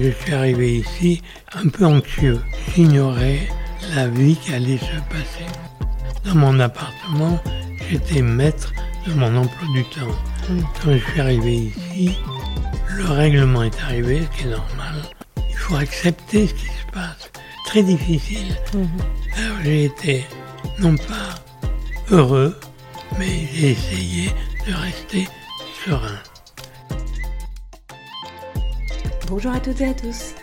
Je suis arrivé ici un peu anxieux. J'ignorais la vie qui allait se passer. Dans mon appartement, j'étais maître de mon emploi du temps. Quand je suis arrivé ici, le règlement est arrivé, ce qui est normal. Il faut accepter ce qui se passe. Très difficile. Alors j'ai été, non pas heureux, mais j'ai essayé de rester serein. Bonjour à toutes et à tous.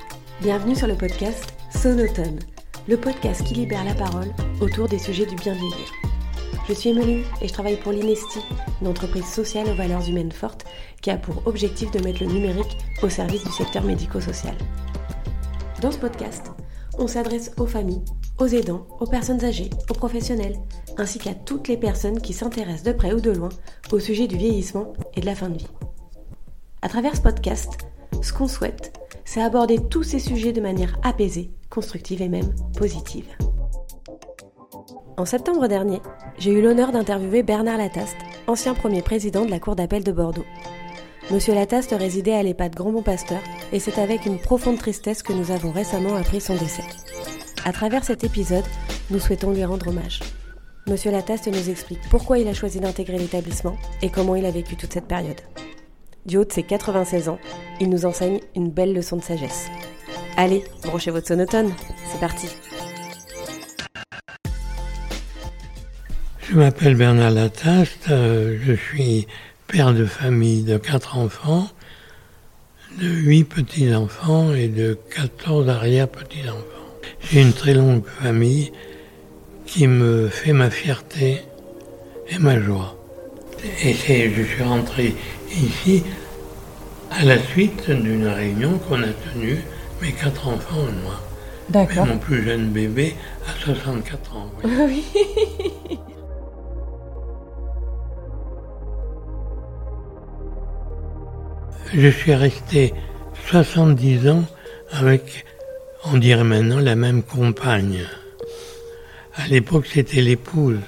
Bienvenue sur le podcast Sonotone, le podcast qui libère la parole autour des sujets du bien vieillir. Je suis Emeline et je travaille pour l'Inesti, une entreprise sociale aux valeurs humaines fortes qui a pour objectif de mettre le numérique au service du secteur médico-social. Dans ce podcast, on s'adresse aux familles, aux aidants, aux personnes âgées, aux professionnels, ainsi qu'à toutes les personnes qui s'intéressent de près ou de loin au sujet du vieillissement et de la fin de vie. À travers ce podcast, ce qu'on souhaite, c'est aborder tous ces sujets de manière apaisée, constructive et même positive. En septembre dernier, j'ai eu l'honneur d'interviewer Bernard Lataste, ancien premier président de la Cour d'appel de Bordeaux. Monsieur Lataste résidait à l'EHPAD Grand Bon Pasteur et c'est avec une profonde tristesse que nous avons récemment appris son décès. À travers cet épisode, nous souhaitons lui rendre hommage. Monsieur Lataste nous explique pourquoi il a choisi d'intégrer l'établissement et comment il a vécu toute cette période. Du haut de ses 96 ans, il nous enseigne une belle leçon de sagesse. Allez, branchez votre sonotone, c'est parti. Je m'appelle Bernard Lataste, euh, je suis père de famille de quatre enfants, de huit petits-enfants et de 14 arrière-petits-enfants. J'ai une très longue famille qui me fait ma fierté et ma joie. Et je suis rentré ici à la suite d'une réunion qu'on a tenue, mes quatre enfants et moi. D'accord. Mon plus jeune bébé a 64 ans. oui. Je suis resté 70 ans avec, on dirait maintenant, la même compagne. À l'époque, c'était l'épouse.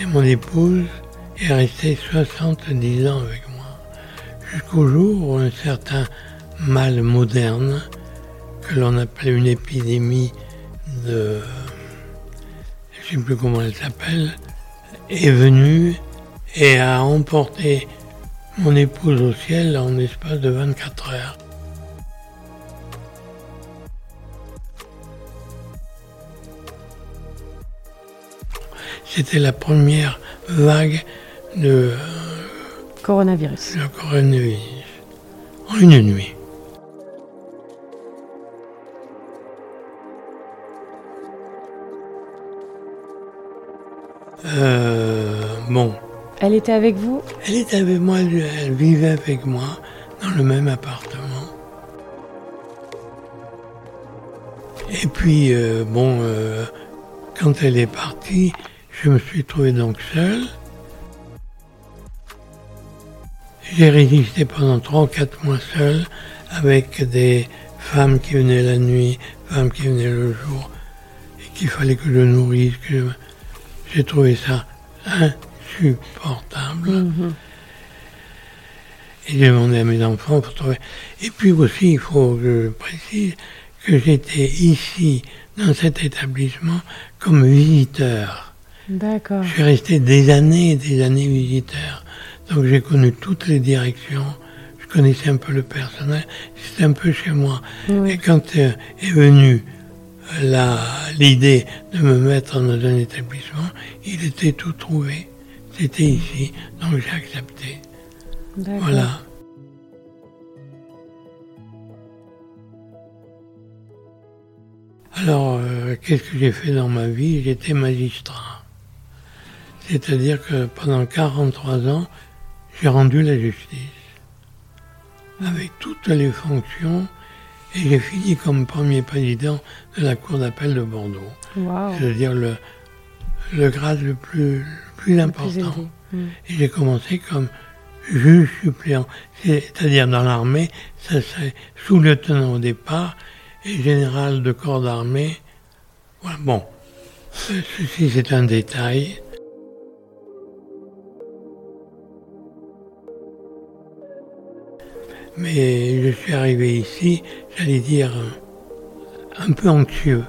Et mon épouse est restée 70 ans avec moi. Jusqu'au jour où un certain mal moderne, que l'on appelait une épidémie de... Je ne sais plus comment elle s'appelle, est venue et a emporté mon épouse au ciel en l'espace de 24 heures. C'était la première vague de Coronavirus. le coronavirus en une nuit. Euh, bon, Elle était avec vous? Elle était avec moi, elle, vivait avec moi dans le même appartement. Et puis, euh, bon, euh, quand elle est partie, je me suis trouvé donc seul. J'ai résisté pendant trois ou quatre mois seul avec des femmes qui venaient la nuit, femmes qui venaient le jour, et qu'il fallait que je nourrisse. Que je- J'ai trouvé ça insupportable. Et j'ai demandé à mes enfants pour trouver. Et puis aussi, il faut que je précise que j'étais ici, dans cet établissement, comme visiteur. D'accord. Je suis resté des années et des années visiteur. Donc j'ai connu toutes les directions. Je connaissais un peu le personnel. C'était un peu chez moi. Oui. Et quand euh, est venue euh, l'idée de me mettre dans un établissement, il était tout trouvé. C'était ici. Donc j'ai accepté. Voilà. Alors, euh, qu'est-ce que j'ai fait dans ma vie? J'étais magistrat. C'est-à-dire que pendant 43 ans, j'ai rendu la justice. Avec toutes les fonctions. Et j'ai fini comme premier président de la Cour d'appel de Bordeaux. C'est-à-dire le, le grade le plus, le plus important. élevé. Mm. Et j'ai commencé comme juge suppléant. C'est-à-dire dans l'armée, ça serait sous-lieutenant au départ et général de corps d'armée. Voilà, bon, ceci c'est un détail. Mais je suis arrivé ici, j'allais dire, un peu anxieux.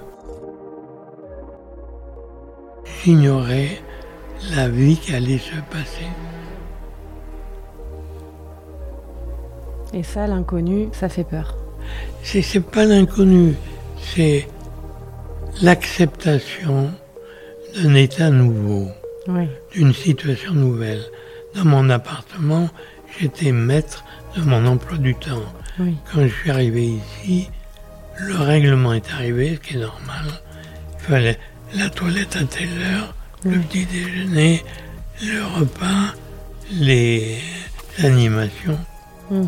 J'ignorais la vie qui allait se passer. Et ça, l'inconnu, ça fait peur. C'est, c'est pas l'inconnu, c'est l'acceptation d'un état nouveau, d'une situation nouvelle. Dans mon appartement, j'étais maître de mon emploi du temps. Quand je suis arrivé ici, le règlement est arrivé, ce qui est normal. Il fallait la toilette à telle heure, le petit déjeuner, le repas, les animations. Mhm.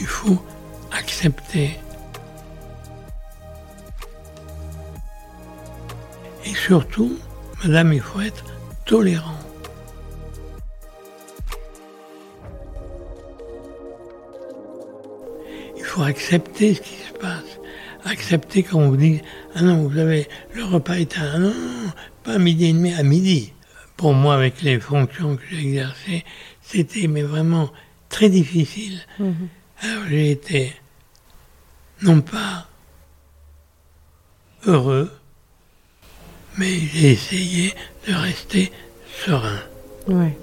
Il faut accepter. Et surtout, madame, il faut être tolérant. Faut accepter ce qui se passe. Accepter quand on vous dit Ah non, vous avez le repas est à. non, non, pas à midi et demi, à midi. Pour moi, avec les fonctions que j'ai exercées, c'était mais vraiment très difficile. Mhm. Alors j'ai été non pas heureux, mais j'ai essayé de rester serein. Ouais.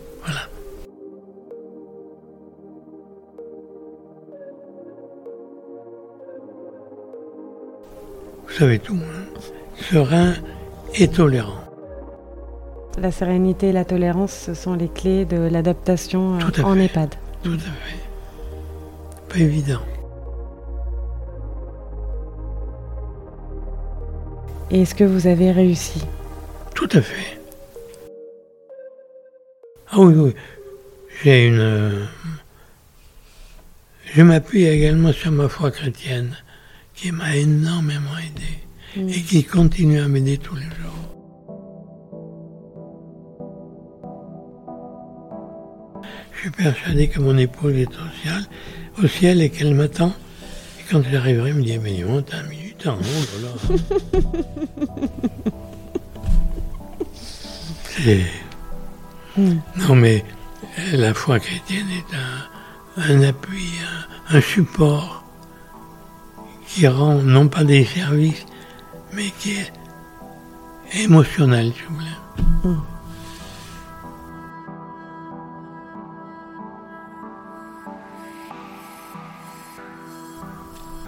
Savez tout, hein serein et tolérant. La sérénité et la tolérance, ce sont les clés de l'adaptation euh, en EHPAD. Tout à fait. Pas évident. Et est-ce que vous avez réussi? Tout à fait. Ah oui, oui. J'ai une. Euh, je m'appuie également sur ma foi chrétienne, qui m'a énormément aidé et qui continue à m'aider tous les jours. Je suis persuadé que mon épouse est au ciel, au ciel et qu'elle m'attend. Et quand j'arriverai, elle me dit Mais il monte un minute, oh là C'est. Non, mais la foi chrétienne est un, appui, un, support qui rend non pas des services, mais qui est émotionnel, je voulais.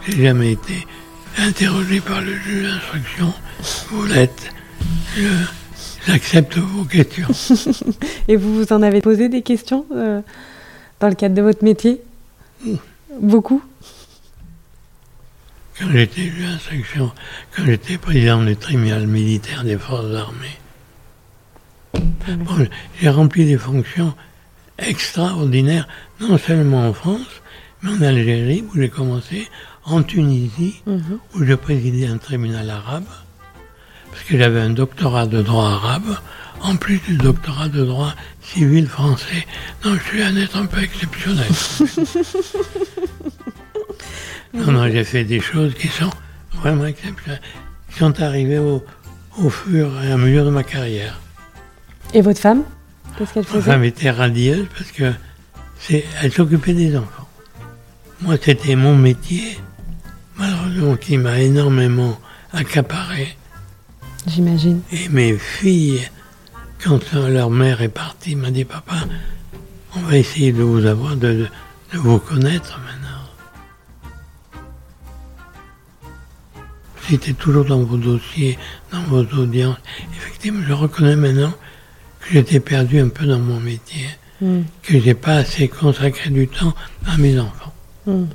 J'ai jamais été interrogé par le juge d'instruction. Vous l'êtes. J'accepte vos questions. Et vous vous en avez posé des questions euh, dans le cadre de votre métier? Beaucoup? Quand j'étais juge d'instruction, quand j'étais président du tribunal militaire des forces armées, j'ai rempli des fonctions extraordinaires, non seulement en France, mais en Algérie, où j'ai commencé en Tunisie, mhm. où je présidais un tribunal arabe, parce que j'avais un doctorat de droit arabe, en plus du doctorat de droit civil français. Donc je suis un être un peu exceptionnel. non, non, j'ai fait des choses qui sont vraiment exceptionnelles, qui sont arrivées au, fur et à mesure de ma carrière. Et votre femme Qu'est-ce qu'elle faisait? Ma femme était radieuse parce que elle s'occupait des enfants. Moi, c'était mon métier malheureusement qui m'a énormément accaparé. J'imagine. Et mes filles, quand leur mère est partie, m'a dit Papa, on va essayer de vous avoir, de, vous connaître C'était toujours dans vos dossiers, dans vos audiences. Effectivement, je reconnais maintenant que j'étais perdu un peu dans mon métier, hmm. que j'ai pas assez consacré du temps à mes enfants. Hmm.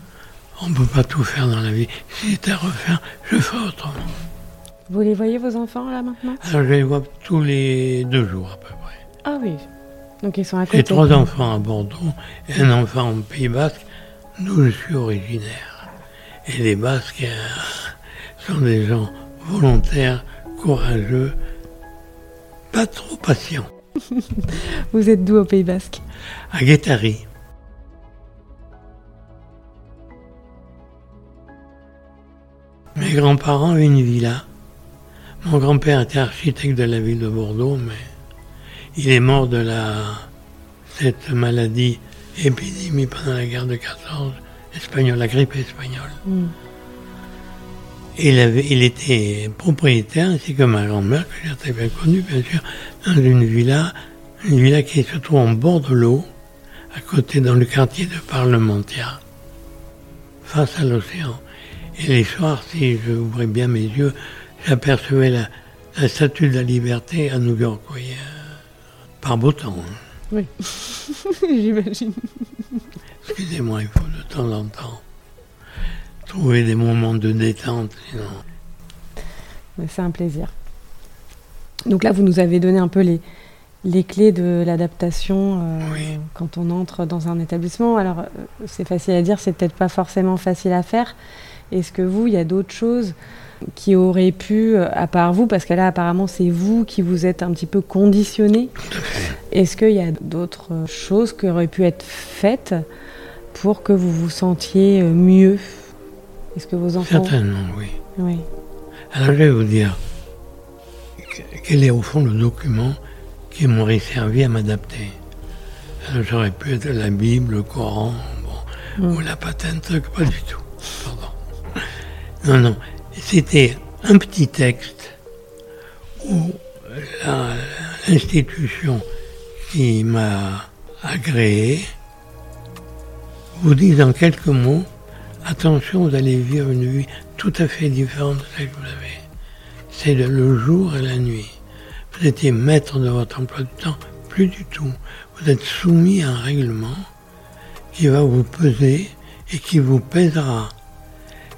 On ne peut pas tout faire dans la vie. Si c'était à refaire, je ferais autrement. Vous les voyez, vos enfants, là, maintenant? Alors, je les vois tous les deux jours, à peu près. Ah oui. Donc, ils sont à côté. J'ai trois enfants à Bordeaux et un enfant au Pays Basque, d'où je suis originaire. Et les Basques euh, sont des gens volontaires, courageux, pas trop patients. Vous êtes d'où au Pays Basque? À Guétari. Mes grands-parents avaient une villa. Mon grand-père était architecte de la ville de Bordeaux, mais il est mort de la, cette maladie épidémie pendant la guerre de 14, espagnole, la grippe espagnole. Mm. Il, avait, il était propriétaire, ainsi que ma grand-mère, que j'ai très bien connue, bien sûr, dans une villa, une villa qui se trouve en bord de l'eau, à côté dans le quartier de Parlementia, face à l'océan. Et les soirs, si je ouvrais bien mes yeux, j'apercevais la, la statue de la liberté à New York, voyez, euh, par beau temps. hein. Oui, j'imagine. Excusez-moi, il faut de temps en temps trouver des moments de détente, C'est un plaisir. Donc là, vous nous avez donné un peu les, les clés de l'adaptation euh, Oui. quand on entre dans un établissement. Alors, euh, c'est facile à dire, c'est peut-être pas forcément facile à faire. Est-ce que vous, il y a d'autres choses qui auraient pu, euh, à part vous, parce que là, apparemment, c'est vous qui vous êtes un petit peu conditionné. Est-ce qu'il y a d'autres choses qui auraient pu être faites pour que vous vous sentiez mieux? Est-ce que vos enfants... Certainement, oui. Oui. Alors je vais vous dire que- quel est au fond le document qui m'aurait servi à m'adapter. Alors j'aurais pu être la Bible, le Coran, bon, ou la patente, pas du tout. Pardon. Non, non. C'était un petit texte où la- l'institution qui m'a agréé vous dit en quelques mots attention, vous allez vivre une vie tout à fait différente de celle que vous avez. C'est le- jour et la nuit. Vous étiez maître de votre emploi du temps, plus du tout. Vous êtes soumis à un règlement qui va vous peser et qui vous pèsera.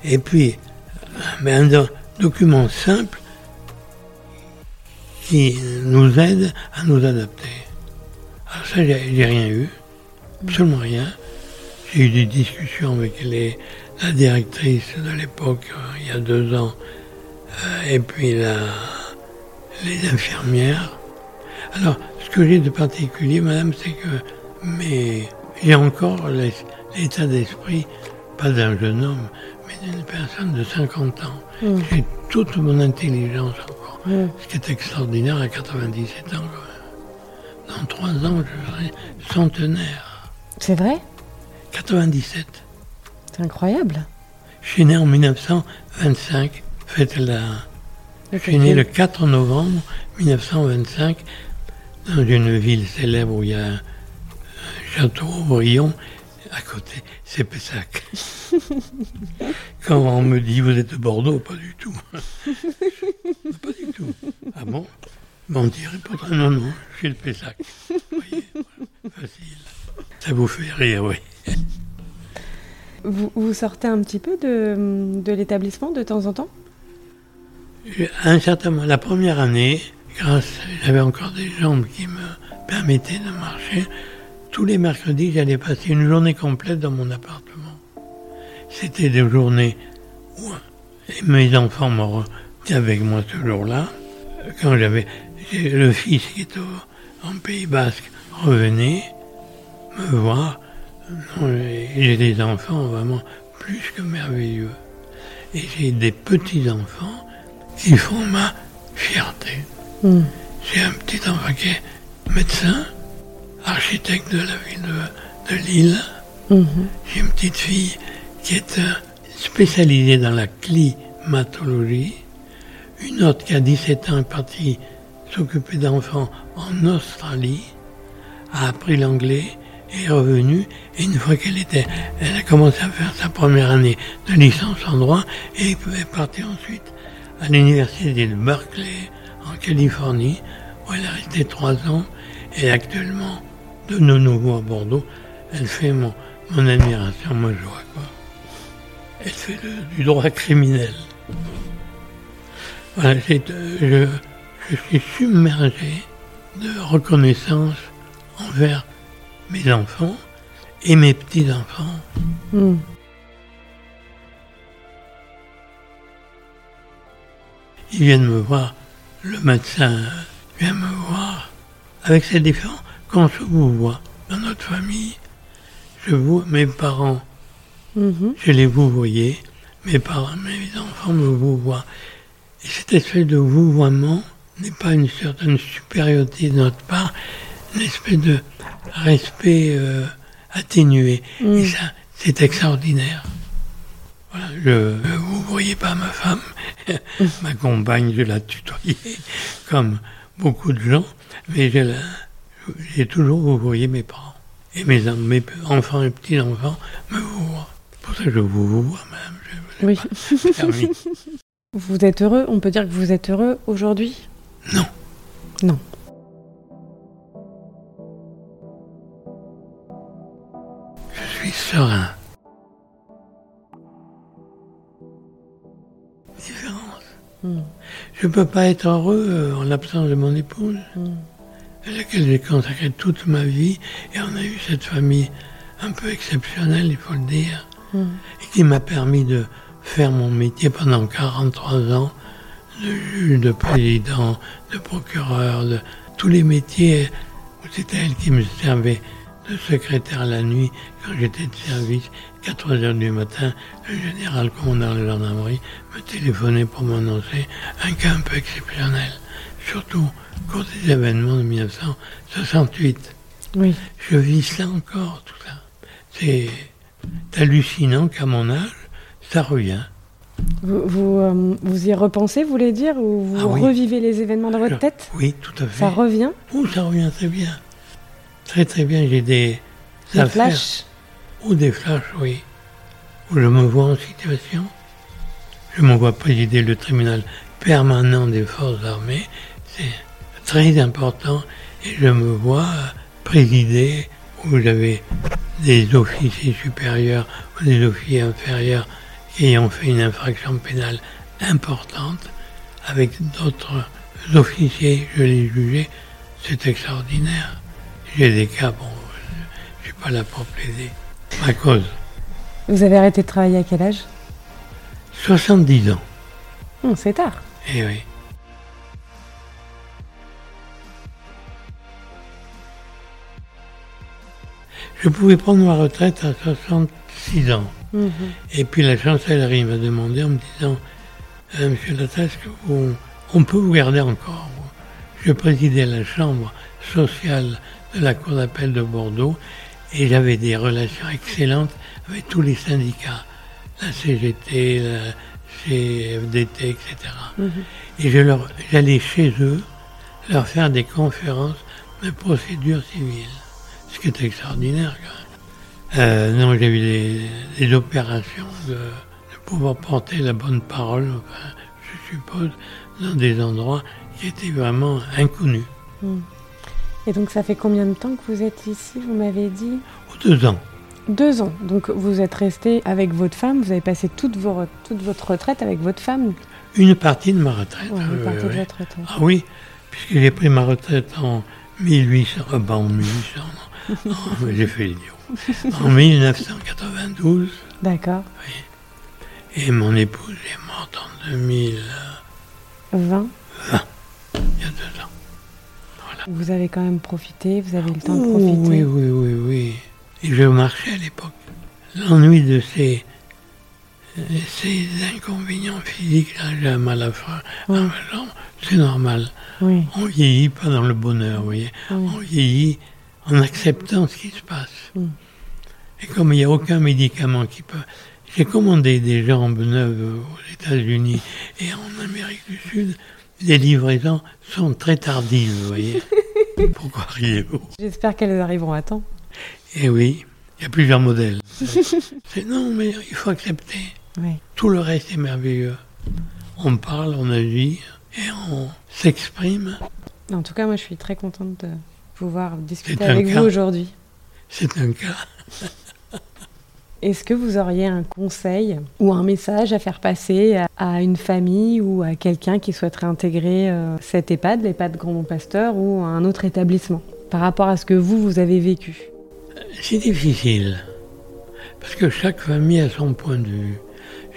Et puis, un do- document simple qui nous aide à nous adapter. Alors ça, j'ai rien eu, absolument rien. J'ai eu des discussions avec les, la directrice de l'époque, euh, il y a deux ans, euh, et puis la, les infirmières. Alors, ce que j'ai de particulier, madame, c'est que mais j'ai encore l'état d'esprit, pas d'un jeune homme, mais d'une personne de 50 ans. Mm. J'ai toute mon intelligence encore, Mm. ce qui est extraordinaire à 97 ans quand même. Dans trois ans, je serai centenaire. C'est vrai? 97. C'est incroyable. Je suis né en 1925, fête la... Je suis né le 4 novembre 1925 dans une ville célèbre où il y a un château Aubryon, à côté, c'est Pessac. Quand on me dit vous êtes de Bordeaux, pas du tout. pas du tout. Ah bon? Mentir non, non, je suis de Pessac. Vous voyez, voilà, facile. Ça vous fait rire, oui. Vous, sortez un petit peu de, l'établissement de temps en temps? Un la première année, grâce, j'avais encore des jambes qui me permettaient de marcher. Tous les mercredis, j'allais passer une journée complète dans mon appartement. C'était des journées où mes enfants m'ont avec moi ce jour-là. Quand j'avais le fils qui est au- en Pays Basque revenait me voir. J'ai des enfants vraiment plus que merveilleux. Et j'ai des petits-enfants qui font ma fierté. Mm. J'ai un petit enfant qui est médecin, architecte de la ville de, de Lille. Mhm. J'ai une petite fille qui est euh, spécialisée dans la climatologie. Une autre qui a 17 ans est partie s'occuper d'enfants en Australie, a appris l'anglais est revenue. Et une fois qu'elle était, elle a commencé à faire sa première année de licence en droit et est partie ensuite à l'université de Berkeley en Californie où elle est restée trois ans et actuellement de nouveau à Bordeaux. Elle fait mon, admiration, ma joie. Elle fait du droit criminel. Voilà, euh, je, je suis submergé de reconnaissance envers mes enfants et mes petits-enfants. Mm. Ils viennent me voir, le médecin vient me voir. Avec ces différents, quand je vous vois dans notre famille, je vois mes parents, Mhm. je les vous voyez, mes parents, mes enfants me vous voient. Et cette espèce de vouvoiement n'est pas une certaine supériorité de notre part, une espèce de respect euh, atténué. Mm. Et ça, c'est extraordinaire. Voilà, je, vous voyez pas ma femme, ma compagne, je la tutoyais comme beaucoup de gens, mais j'ai toujours vous voyez mes parents. Et mes, en- mes enfants et petits-enfants me voient. Pour ça que je vous vois même. Je Oui. Vous êtes heureux On peut dire que vous êtes heureux aujourd'hui? Non. Non. Suis serein. Différence. Mm. Je ne peux pas être heureux euh, en l'absence de mon épouse, Mm. à laquelle j'ai consacré toute ma vie, et on a eu cette famille un peu exceptionnelle, il faut le dire, Mm. et qui m'a permis de faire mon métier pendant 43 ans, de juge, de président, de procureur, de tous les métiers où c'était elle qui me servait secrétaire la nuit quand j'étais de service. 4 heures du matin, le général commandant de gendarmerie me téléphonait pour m'annoncer un cas un peu exceptionnel, surtout au cours des événements de 1968. Oui. Je vis ça encore, tout ça. C'est hallucinant qu'à mon âge, ça revient. Vous, vous, euh, vous y repensez, vous voulez dire Ou vous Ah oui. revivez les événements dans votre tête? Oui, tout à fait. Ça revient? Oh, ça revient très bien. Très très bien, j'ai des Des flashs Ou des flashs, oui. Où je me vois en situation. Je me vois présider le tribunal permanent des forces armées. C'est très important. Et je me vois présider où j'avais des officiers supérieurs ou des officiers inférieurs qui ayant fait une infraction pénale importante avec d'autres officiers, je les jugeais. C'est extraordinaire. J'ai des cas, bon, je suis pas là pour plaider ma cause. Vous avez arrêté de travailler à quel âge? 70 ans, Hum, C'est tard. eh oui. Je pouvais prendre ma retraite à 66 ans. Mhm. Et puis la chancellerie m'a demandé en me disant Euh, Monsieur que vous- on peut vous garder encore Je présidais la chambre sociale de la Cour d'appel de Bordeaux et j'avais des relations excellentes avec tous les syndicats, la CGT, la CFDT, etc. Mhm. Et je leur, j'allais chez eux leur faire des conférences de procédure civile, ce qui est extraordinaire quand même. Euh, non, j'ai eu des, des opérations de, de pouvoir porter la bonne parole, enfin, je suppose, dans des endroits qui étaient vraiment inconnus. Et donc ça fait combien de temps que vous êtes ici Vous m'avez dit? Deux ans. Deux ans. Donc vous êtes resté avec votre femme, vous avez passé toute, vos, toute votre retraite avec votre femme? Une partie de ma retraite. Ouais, ah, une oui, partie de votre retraite. Ah oui, puisque j'ai pris ma retraite en 1800, euh, pas en 1800, non, mais j'ai fait l'idiot. En 1992, D'accord. et mon épouse est morte en 2000, euh, 20. Il y a deux ans. Vous avez quand même profité, vous avez eu le temps de Oh, profiter. oui, oui, oui, oui. Et je marchais à l'époque. L'ennui de ces, ces inconvénients physiques, là, j'ai un mal à ma jambe, c'est normal. Oui, On vieillit pas dans le bonheur, vous voyez. oui. On vieillit en acceptant ce qui se passe. Mm. Et comme il n'y a aucun médicament qui peut... J'ai commandé des jambes neuves aux États-Unis et en Amérique du Sud. Les livraisons sont très tardives, vous voyez. Pourquoi riez-vous? J'espère qu'elles arriveront à temps. Eh oui, il y a plusieurs modèles. C'est non, mais il faut accepter. Oui. Tout le reste est merveilleux. On parle, on agit et on s'exprime. En tout cas, moi, je suis très contente de pouvoir discuter avec cas. vous aujourd'hui. C'est un cas. Est-ce que vous auriez un conseil ou un message à faire passer à, une famille ou à quelqu'un qui souhaiterait intégrer euh, cette EHPAD, l'EHPAD Grand Pasteur ou un autre établissement, par rapport à ce que vous, vous avez vécu? C'est difficile. Parce que chaque famille a son point de vue.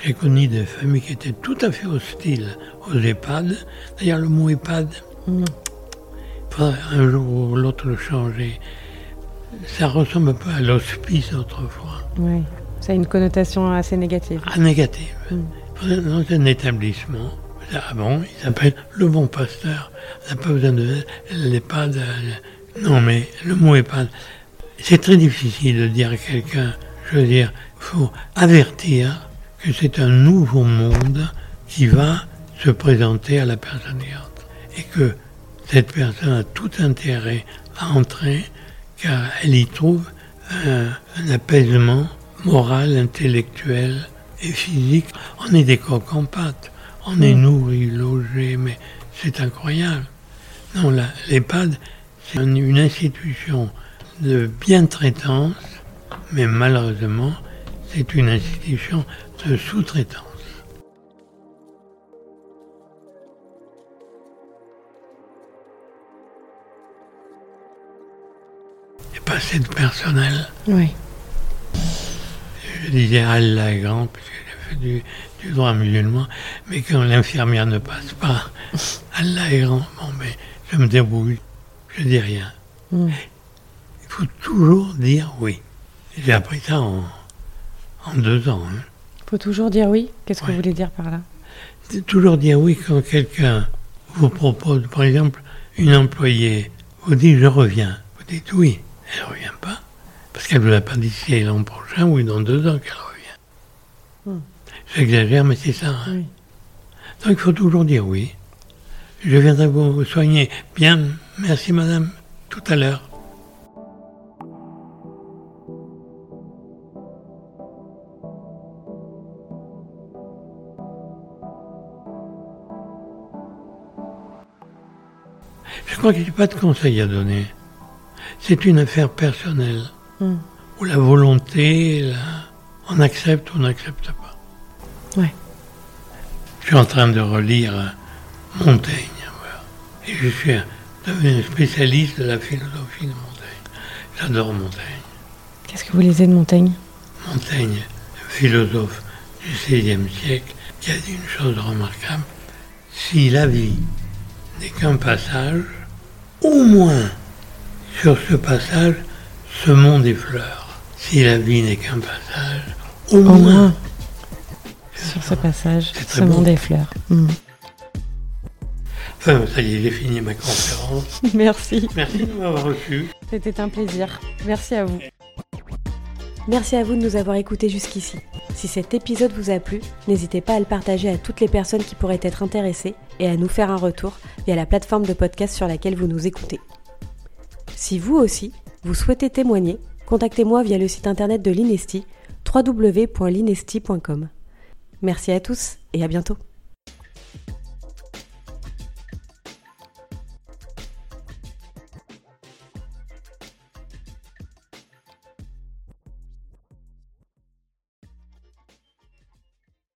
J'ai connu des familles qui étaient tout à fait hostiles aux EHPAD. D'ailleurs, le mot EHPAD, Mm. il faudrait un jour ou l'autre le changer. Ça ressemble un peu à l'hospice autrefois. Oui, ça a une connotation assez négative. Ah, négative. Mm. Dans un établissement, ah bon, il s'appelle le bon pasteur. On n'a pas besoin de l'EHPAD. Non, mais le mot EHPAD, C'est très difficile de dire à quelqu'un, je veux dire, il faut avertir que c'est un nouveau monde qui va se présenter à la personne et que cette personne a tout intérêt à entrer car elle y trouve un, un apaisement moral, intellectuel et physique. On est des coqs en pâte, on est nourri, logé, mais c'est incroyable. Non, l'EHPAD, c'est une institution de bien-traitance, mais malheureusement, c'est une institution de sous-traitance. Il n'y a pas assez de personnel. Oui. Je disais Allah est grand, parce que j'ai fait du, du, droit musulman, mais quand l'infirmière ne passe pas, Allah est grand, bon, mais je me débrouille, je dis rien. Mm. Il faut toujours dire oui. J'ai appris ça en, en deux ans. Il hein. faut toujours dire oui Qu'est-ce que vous voulez dire par là? Toujours dire oui quand quelqu'un vous propose, par exemple, une employée vous dit je reviens. Vous dites oui, elle ne revient pas. Parce qu'elle ne vous a pas c'est l'an prochain ou dans deux ans qu'elle revient. Hmm. J'exagère, mais c'est ça. Hein. Donc il faut toujours dire oui. Je viendrai vous soigner. Bien, merci madame, tout à l'heure. Je crois qu'il n'y a pas de conseil à donner. C'est une affaire personnelle. Hmm. Où la volonté, on accepte ou on n'accepte pas. Ouais. Je suis en train de relire Montaigne. Et je suis devenu spécialiste de la philosophie de Montaigne. J'adore Montaigne. Qu'est-ce que vous lisez de Montaigne? Montaigne, philosophe du XVIe siècle, qui a dit une chose remarquable. Si la vie n'est qu'un passage, au moins sur ce passage, ce monde effleure. Si la vie n'est qu'un passage, au, moins, sur ce passage, ce monde effleure. Hmm. Enfin, ça y est, j'ai fini ma conférence. Merci. Merci de m'avoir reçu. C'était un plaisir. Merci à vous. Merci à vous de nous avoir écoutés jusqu'ici. Si cet épisode vous a plu, n'hésitez pas à le partager à toutes les personnes qui pourraient être intéressées et à nous faire un retour via la plateforme de podcast sur laquelle vous nous écoutez. Si vous aussi, vous souhaitez témoigner, contactez-moi via le site internet de l'Inesti, www.linesti.com. Merci à tous et à bientôt.